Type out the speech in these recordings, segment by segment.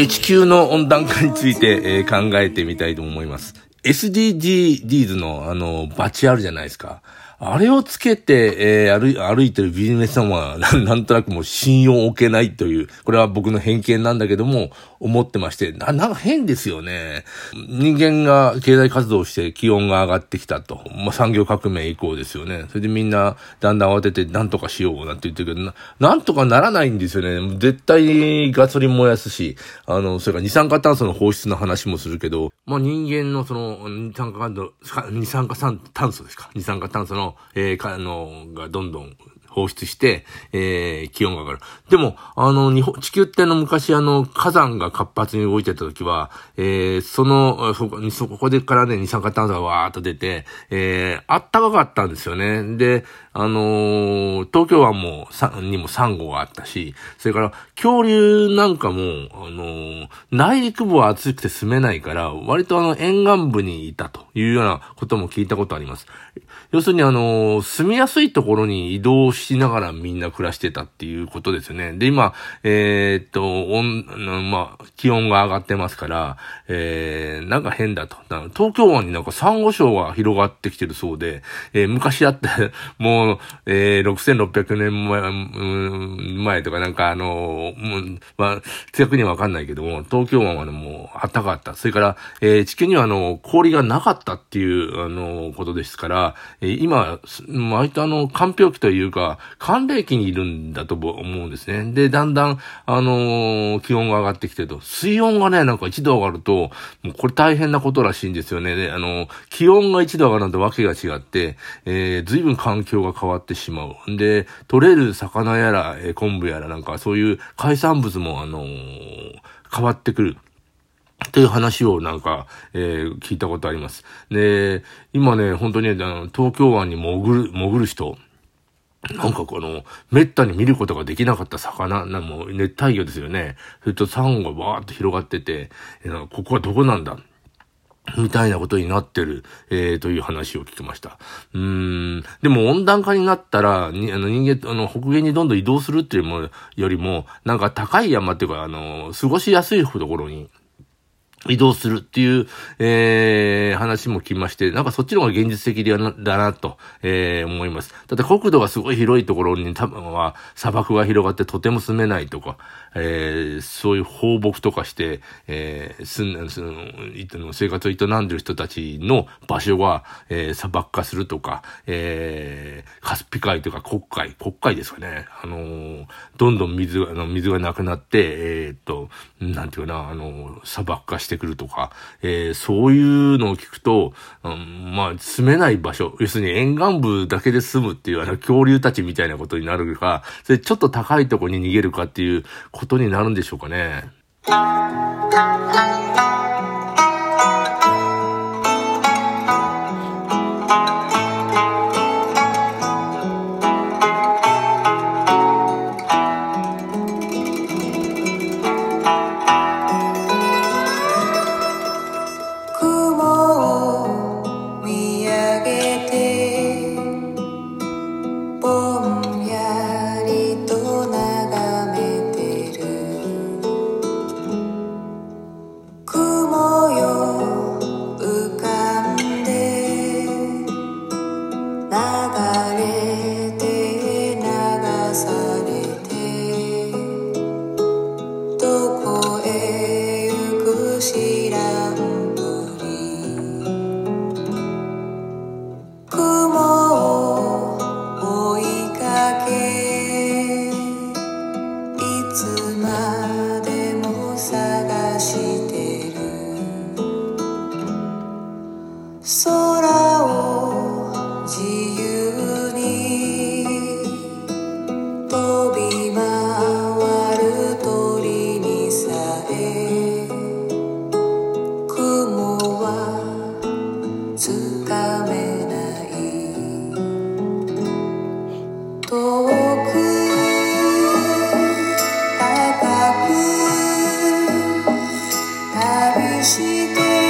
えー地球の温暖化について、えー考えてみたいと思います。SDGs のあの、バチあるじゃないですか。あれをつけて、えー歩い、歩いてるビジネスマンは、な なんとなくもう信用を置けないという、これは僕の偏見なんだけども、思ってまして、な、なんか変ですよね。人間が経済活動して気温が上がってきたと。まあ、産業革命以降ですよね。それでみんな、だんだん慌てて、なんとかしようなんて言ってるけど、な、なんとかならないんですよね。絶対ガソリン燃やすし、あの、それから二酸化炭素の放出の話もするけど、まあ、人間のその、二酸化炭素、二酸化炭素ですか。二酸化炭素の、えー、か、あの、がどんどん、放出して、えー、気温が上がる。でも、あの、日本、地球っての、昔あの、火山が活発に動いてた時は、えー、その、そこ、そこでからね、二酸化炭素がわーっと出て、えー、あったかかったんですよね。で、あのー東京湾も、にもサンゴがあったし、それから、恐竜なんかも、あのー内陸部は暑くて住めないから、割とあの、沿岸部にいたというようなことも聞いたことあります。要するにあの、住みやすいところに移動しながらみんな暮らしてたっていうことですよね。で、今、えーっと、温、まあ、気温が上がってますから、えー、なんか変だと。だ東京湾になんかサンゴ礁が広がってきてるそうで、えー昔あって、もう、えー、6600年前、うん前とかなんかあの、うん、まあ、正確にはわかんないけども、東京湾はね、もう暖かかった。それから、えー地球にはあの、氷がなかったっていう、あの、ことですから、えー今、す割とあの、間氷期というか、寒冷期にいるんだと思うんですね。で、だんだん、あの気温が上がってきてると、水温がね、なんか1度上がると、もうこれ大変なことらしいんですよね。で、あの、気温が1度上がるのとわけが違って、えー、随分環境が変わってしまう。で、取れる魚やら、えー昆布やらなんか、そういう海産物も、あのー変わってくる。という話をなんか、えー聞いたことあります。で、今ね、本当にあの東京湾に潜る、潜る人、なんかこの、めったに見ることができなかった魚、なもう熱帯魚ですよね。それとサンゴがわーっと広がってて、えーここはどこなんだみたいなことになってる、えー、という話を聞きました。うん。でも温暖化になったら、にあの人間、あの、北限にどんどん移動するっていうもよりも、なんか高い山っていうか、あの、過ごしやすいところに、移動するっていう、えー、話も聞きまして、なんかそっちの方が現実的だな、だなと、えー、思います。だって国土がすごい広いところに多分は砂漠が広がってとても住めないとか、えー、そういう放牧とかして、えー、すん、すん、いの生活を営んでる人たちの場所が、えー、砂漠化するとか、えー、カスピ海とか黒海、黒海ですかね。あのーどんどん水が、あの、水がなくなって、えーっと、なんていうかな、あの、砂漠化してくるとか、えーそういうのを聞くと、うんまあ、住めない場所、要するに沿岸部だけで住むっていう、あの、恐竜たちみたいなことになるか、それちょっと高いとこに逃げるかっていうことになるんでしょうかね。旅し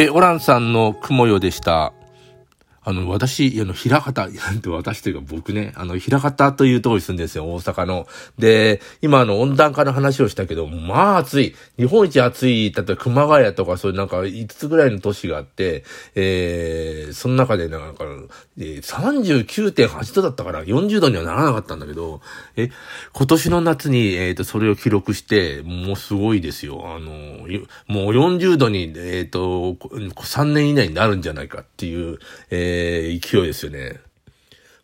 えオランさんの雲よでした。あの、私、あの、平方、なんて私というか僕ね、あの、平方というところに住んでるんですよ、大阪の。で、今あの、温暖化の話をしたけど、まあ暑い。日本一暑い、例えば熊谷とかそういうなんか5つぐらいの都市があって、えー、その中でなんか、えー、39.8度だったから40度にはならなかったんだけど、え、今年の夏に、えっ、と、それを記録して、もうすごいですよ。あの、もう40度に、えっ、と、3年以内になるんじゃないかっていう、えー勢いですよね。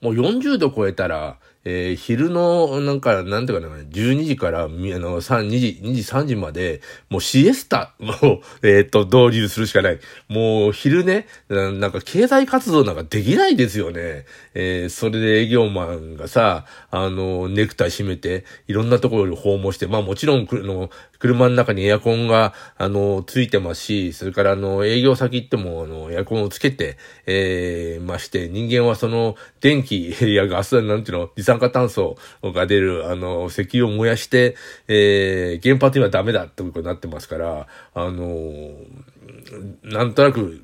もう40度超えたら、えー昼の、なんか、なんていうかな、12時から、みあの、3、2時、2時、3時まで、もうシエスタを、えっ、と、導入するしかない。もう、昼ね、なんか、経済活動なんかできないですよね。えーそれで営業マンがさ、あの、ネクタイ締めて、いろんなところに訪問して、まあもちろん、の車の中にエアコンが、あの、ついてますし、それから、あの、営業先行っても、あの、エアコンをつけて、えーまして、人間はその、電気やガス、なんていうの、酸化炭素が出る、あの、石油を燃やして、えー原発にはダメだってことになってますから、あの、なんとなく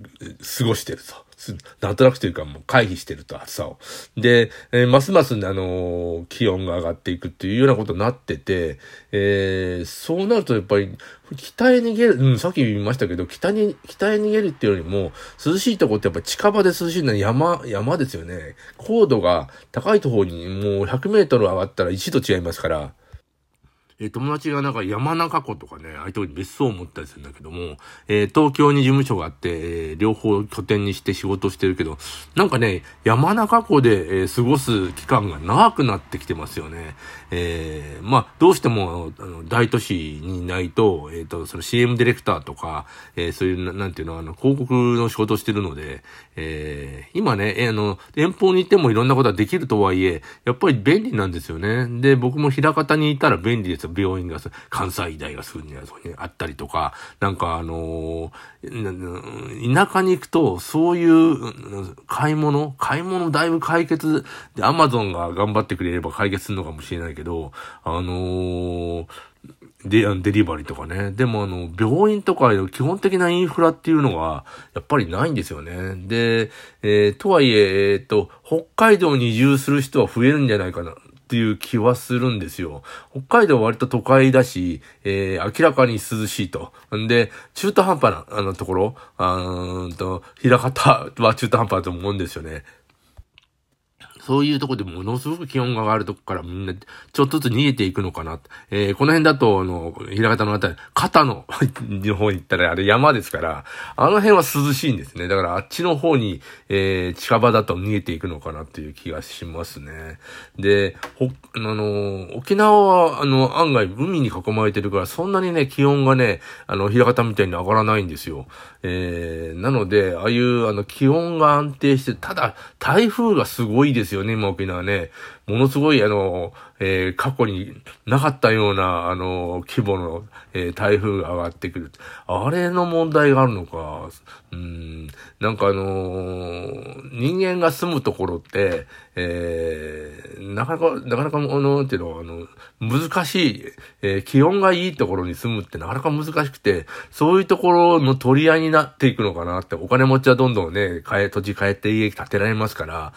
過ごしてると。す なんとなくというかもう回避してると暑さを。で、えーますます、あのー気温が上がっていくっていうようなことになってて、えーそうなるとやっぱり北へ逃げる、うん、さっき言いましたけど、北に、北へ逃げるっていうよりも、涼しいとこってやっぱ近場で涼しいのは山、山ですよね。高度が高いところにもう100メートル上がったら1度違いますから、えー友達がなんか山中湖とかね、ああいうとこに別荘を持ったりするんだけども、えー東京に事務所があって、えー両方拠点にして仕事してるけど、なんかね、山中湖で、え過ごす期間が長くなってきてますよね。えまあ、どうしても、あの、大都市にいないと、えっ、と、その CM ディレクターとか、えそういうな、なんていうの、あの、広告の仕事してるので、え今ね、えあの、遠方に行ってもいろんなことができるとはいえ、やっぱり便利なんですよね。で、僕も平方にいたら便利です病院が、関西医大がすぐにあそこにあったりとか、なんかあのー田舎に行くと、そういう買い物、買い物だいぶ解決、で、アマゾンが頑張ってくれれば解決するのかもしれないけど、あのーで、デリバリーとかね。でもあの、病院とか基本的なインフラっていうのが、やっぱりないんですよね。で、えーとはいえ、えっ、と、北海道に移住する人は増えるんじゃないかな。っていう気はするんですよ。北海道は割と都会だし、えー明らかに涼しいと。んで、中途半端な、あのところ、あーんと、平方は中途半端だと思うんですよね。そういうとこでものすごく気温が上がるとこからみんなちょっとずつ逃げていくのかな。えー、この辺だと、あの、平方のあたり、肩の の方に行ったらあれ山ですから、あの辺は涼しいんですね。だからあっちの方に、えー、近場だと逃げていくのかなっていう気がしますね。で、ほ、あの、沖縄は、あの、案外海に囲まれてるから、そんなにね、気温がね、あの、平方みたいに上がらないんですよ。えー、なので、ああいう、あの、気温が安定して、ただ、台風がすごいですよね、今沖縄ね。ものすごい、あの、えー、過去になかったような、あの、規模の、えー、台風が上がってくる。あれの問題があるのか。うん、なんかあの人間が住むところって、えー、なかなか、なかなか、あの、っていうのは、あの、難しい、えー、気温がいいところに住むってなかなか難しくて、そういうところの取り合いになっていくのかなって、お金持ちはどんどんね、買え、土地変えて家建てられますから、